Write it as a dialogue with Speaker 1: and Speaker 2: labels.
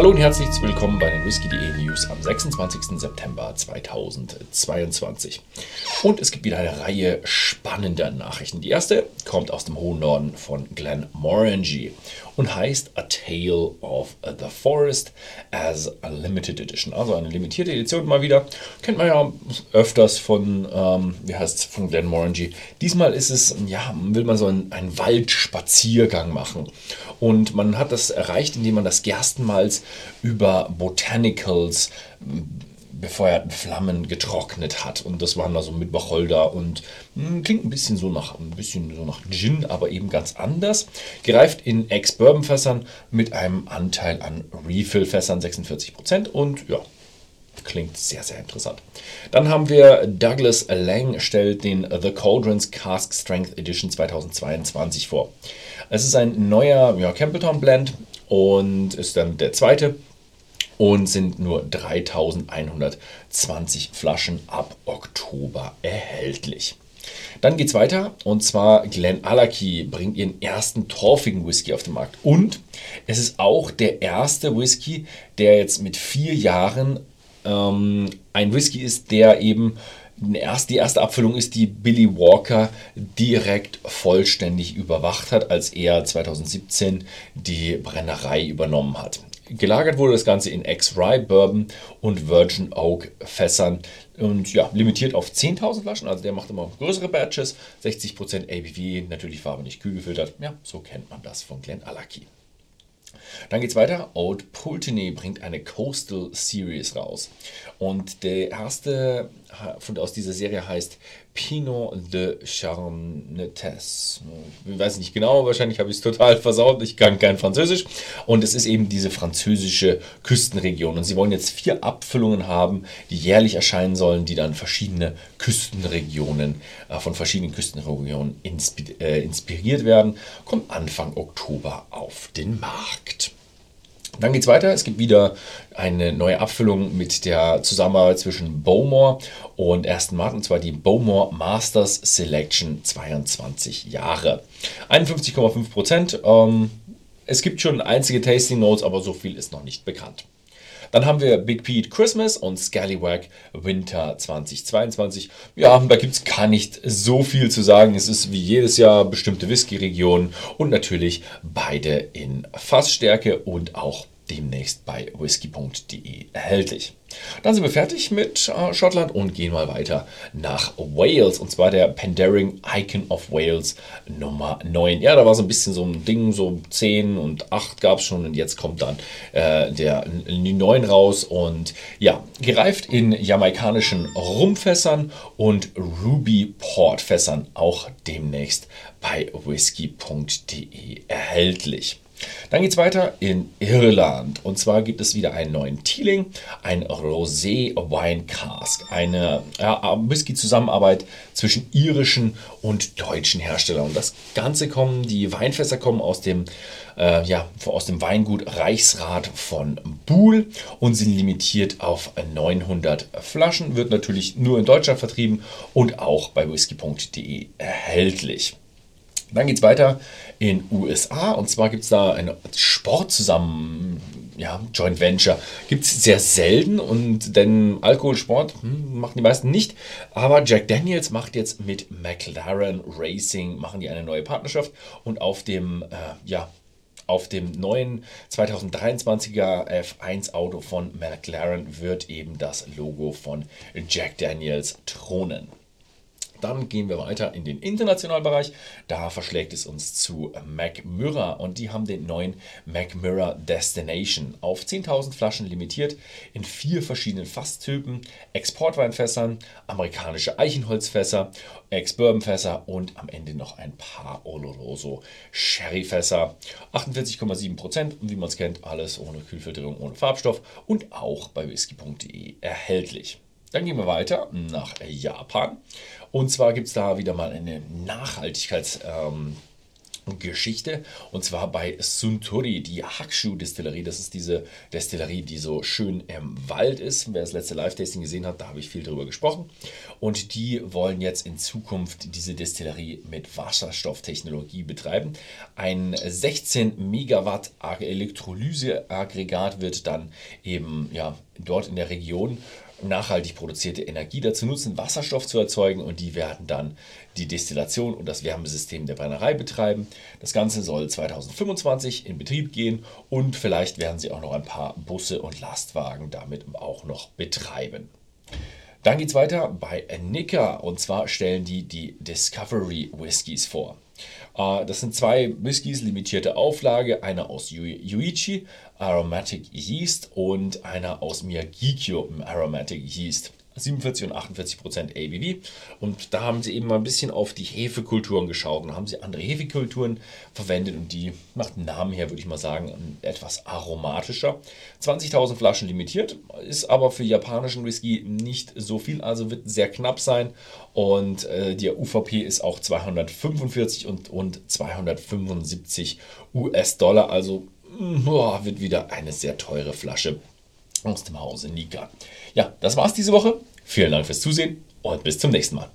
Speaker 1: Hallo und herzlich willkommen bei den Whisky.de News am 26. September 2022. Und es gibt wieder eine Reihe spannender Nachrichten. Die erste kommt aus dem hohen Norden von Glenmorangie und heißt A Tale of the Forest as a Limited Edition. Also eine limitierte Edition mal wieder. Kennt man ja öfters von, ähm, wie heißt es, von Glenmorangie. Diesmal ist es, ja, will man so einen, einen Waldspaziergang machen. Und man hat das erreicht, indem man das Gerstenmalz über Botanicals befeuerten Flammen getrocknet hat. Und das waren also mit Wacholder und mh, hm, klingt ein bisschen so nach ein bisschen so nach Gin, aber eben ganz anders. Gereift in Ex-Bourbon-Fässern mit einem Anteil an Refill-Fässern 46% und ja, Klingt sehr, sehr interessant. Dann haben wir Douglas Lang stellt den The Cauldrons Cask Strength Edition 2022 vor. Es ist ein neuer ja, Campbelltown Blend und ist dann der zweite. Und sind nur 3120 Flaschen ab Oktober erhältlich. Dann geht es weiter. Und zwar Glen Allachie bringt ihren ersten torfigen Whisky auf den Markt. Und es ist auch der erste Whisky, der jetzt mit vier Jahren ähm, ein Whisky ist, der eben die erste Abfüllung ist, die Billy Walker direkt vollständig überwacht hat, als er 2017 die Brennerei übernommen hat. Gelagert wurde das Ganze in Ex-Rye Bourbon und Virgin Oak Fässern und ja, limitiert auf 10.000 Flaschen. Also der macht immer größere Batches, 60% ABV, natürlich Farbe nicht kühl gefiltert. Ja, so kennt man das von Glen Allachie. Dann geht es weiter. Old Pulteney bringt eine Coastal Series raus. Und der erste aus dieser Serie heißt Pinot de Charnettes. Ich weiß nicht genau, wahrscheinlich habe ich es total versaut. Ich kann kein Französisch. Und es ist eben diese französische Küstenregion. Und sie wollen jetzt vier Abfüllungen haben, die jährlich erscheinen sollen, die dann verschiedene Küstenregionen, äh, von verschiedenen Küstenregionen äh, inspiriert werden. Kommt Anfang Oktober auf den Markt. Dann geht es weiter. Es gibt wieder eine neue Abfüllung mit der Zusammenarbeit zwischen Bowmore und Aston Martin, und zwar die Bowmore Masters Selection 22 Jahre. 51,5 Prozent. Ähm, es gibt schon einzige Tasting Notes, aber so viel ist noch nicht bekannt. Dann haben wir Big Pete Christmas und Scallywag Winter 2022. Ja, da gibt es gar nicht so viel zu sagen. Es ist wie jedes Jahr bestimmte Whisky-Regionen und natürlich beide in Fassstärke und auch demnächst bei whisky.de erhältlich. Dann sind wir fertig mit äh, Schottland und gehen mal weiter nach Wales. Und zwar der Pandering Icon of Wales Nummer 9. Ja, da war so ein bisschen so ein Ding, so 10 und 8 gab es schon und jetzt kommt dann äh, der 9 raus. Und ja, gereift in jamaikanischen Rumfässern und Ruby Port Fässern auch demnächst bei whisky.de erhältlich. Dann geht es weiter in Irland. Und zwar gibt es wieder einen neuen Teeling, ein Rosé Wine Cask. Eine Whisky-Zusammenarbeit zwischen irischen und deutschen Herstellern. Und das Ganze kommen, die Weinfässer kommen aus dem, äh, ja, aus dem Weingut Reichsrat von Buhl und sind limitiert auf 900 Flaschen. Wird natürlich nur in Deutschland vertrieben und auch bei whisky.de erhältlich. Dann geht es weiter in USA und zwar gibt es da eine Sport zusammen, ja, Joint Venture. Gibt es sehr selten und denn Alkoholsport hm, machen die meisten nicht. Aber Jack Daniels macht jetzt mit McLaren Racing, machen die eine neue Partnerschaft und auf dem, äh, ja, auf dem neuen 2023er F1 Auto von McLaren wird eben das Logo von Jack Daniels thronen. Dann gehen wir weiter in den internationalen Bereich. Da verschlägt es uns zu MacMurra und die haben den neuen MacMurra Destination auf 10.000 Flaschen limitiert in vier verschiedenen Fasstypen: Exportweinfässern, amerikanische Eichenholzfässer, Ex-Bourbonfässer und am Ende noch ein paar Oloroso Sherryfässer. 48,7% und wie man es kennt, alles ohne Kühlfilterung, ohne Farbstoff und auch bei whisky.de erhältlich. Dann gehen wir weiter nach Japan. Und zwar gibt es da wieder mal eine Nachhaltigkeits- ähm, und zwar bei Suntory, die Hakshu-Distillerie. Das ist diese Destillerie, die so schön im Wald ist. Wer das letzte Live-Tasting gesehen hat, da habe ich viel drüber gesprochen. Und die wollen jetzt in Zukunft diese Destillerie mit Wasserstofftechnologie betreiben. Ein 16 Megawatt Elektrolyseaggregat wird dann eben ja, dort in der Region nachhaltig produzierte Energie dazu nutzen, Wasserstoff zu erzeugen und die werden dann die Destillation und das Wärmesystem der Brennerei betreiben. Das Ganze soll 2025 in Betrieb gehen und vielleicht werden sie auch noch ein paar Busse und Lastwagen damit auch noch betreiben. Dann geht es weiter bei Nika und zwar stellen die die Discovery Whiskies vor. Äh, das sind zwei Whiskys, limitierte Auflage, einer aus Yuichi, Aromatic Yeast und einer aus Miyagikyo, Aromatic Yeast. 47 und 48 Prozent ABV. Und da haben sie eben mal ein bisschen auf die Hefekulturen geschaut und haben sie andere Hefekulturen verwendet und die nach dem Namen her, würde ich mal sagen, etwas aromatischer. 20.000 Flaschen limitiert, ist aber für japanischen Whisky nicht so viel, also wird sehr knapp sein. Und äh, die UVP ist auch 245 und, und 275 US-Dollar, also boah, wird wieder eine sehr teure Flasche aus dem Hause Nika. Ja, das war's diese Woche. Vielen Dank fürs Zusehen und bis zum nächsten Mal.